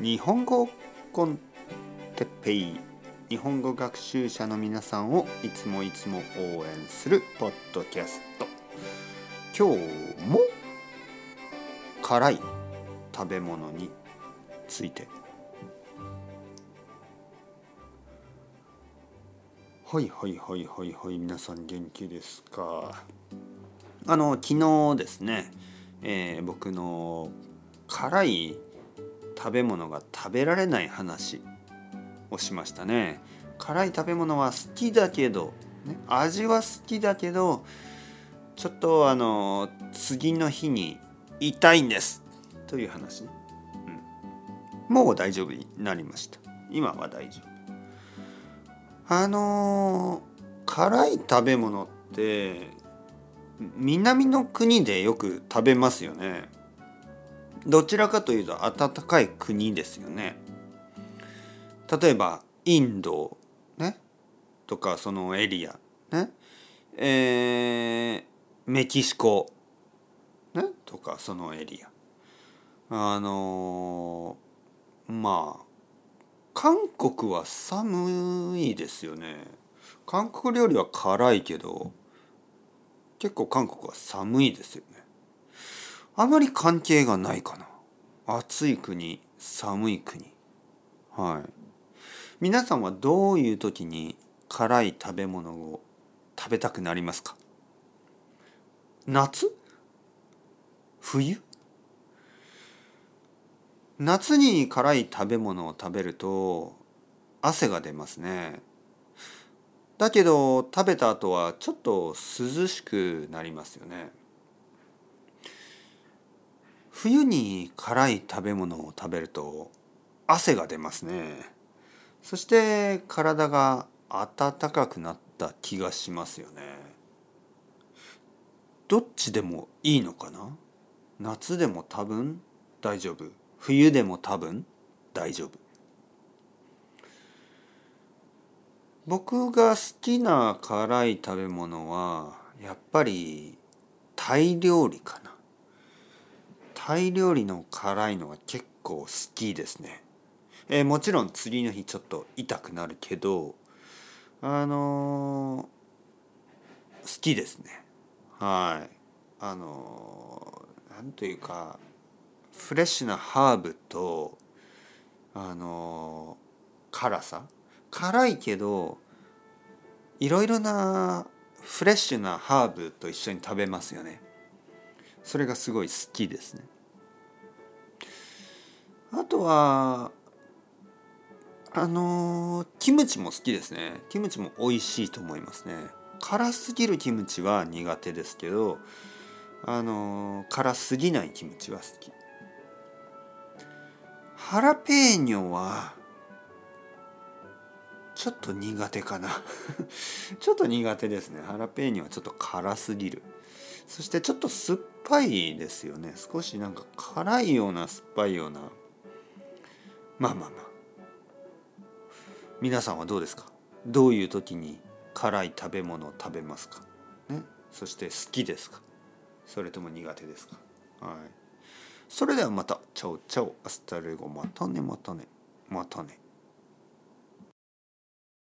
日本語コンテッペイ日本語学習者の皆さんをいつもいつも応援するポッドキャスト。今日も辛い食べ物について。はいはいはいはいはい皆さん元気ですか？あの昨日ですね、えー、僕の辛い食べ物が食べられない話をしましたね。辛い食べ物は好きだけど、ね、味は好きだけどちょっとあの次の日に痛いんです。という話、ね。うん、もう大丈夫になりました。今は大丈夫。あの辛い食べ物って南の国でよく食べますよね。どちらかというと暖かい国ですよね。例えばインドね？とかそのエリアね？えー、メキシコね？とかそのエリア。あのー、まあ韓国は寒いですよね。韓国料理は辛いけど結構韓国は寒いですよ。あまり関係がないかな。暑い国寒い国。はい。皆さんはどういう時に辛い食べ物を食べたくなりますか？夏？冬？夏に辛い食べ物を食べると汗が出ますね。だけど食べた後はちょっと涼しくなりますよね。冬に辛い食べ物を食べると汗が出ますね。そして体が温かくなった気がしますよね。どっちでもいいのかな？夏でも多分？大丈夫。冬でも多分？大丈夫。僕が好きな辛い食べ物はやっぱりタイ料理かな。タイ料理の辛いのは結構好きですね。えー、もちろん次の日ちょっと痛くなるけどあのー、好きですね。はい。あのー、なんというかフレッシュなハーブとあの辛さ。辛いけどいろいろなフレッシュなハーブと一緒に食べますよね。それがすごい好きですね。あとはあのキムチも好きですね。キムチも美味しいと思いますね。辛すぎるキムチは苦手ですけどあの辛すぎないキムチは好き。ハラペーニョはちょっと苦手かな。ちょっと苦手ですね。ハラペーニョはちょっと辛すぎる。そしてちょっと酸っぱいですよね。少しなんか辛いような酸っぱいような。まあまあまあ。皆さんはどうですか？どういう時に辛い食べ物を食べますか？ね？そして好きですか？それとも苦手ですか？はい。それではまた。チャオチャオ。 Hasta luego。またねまたねまたね。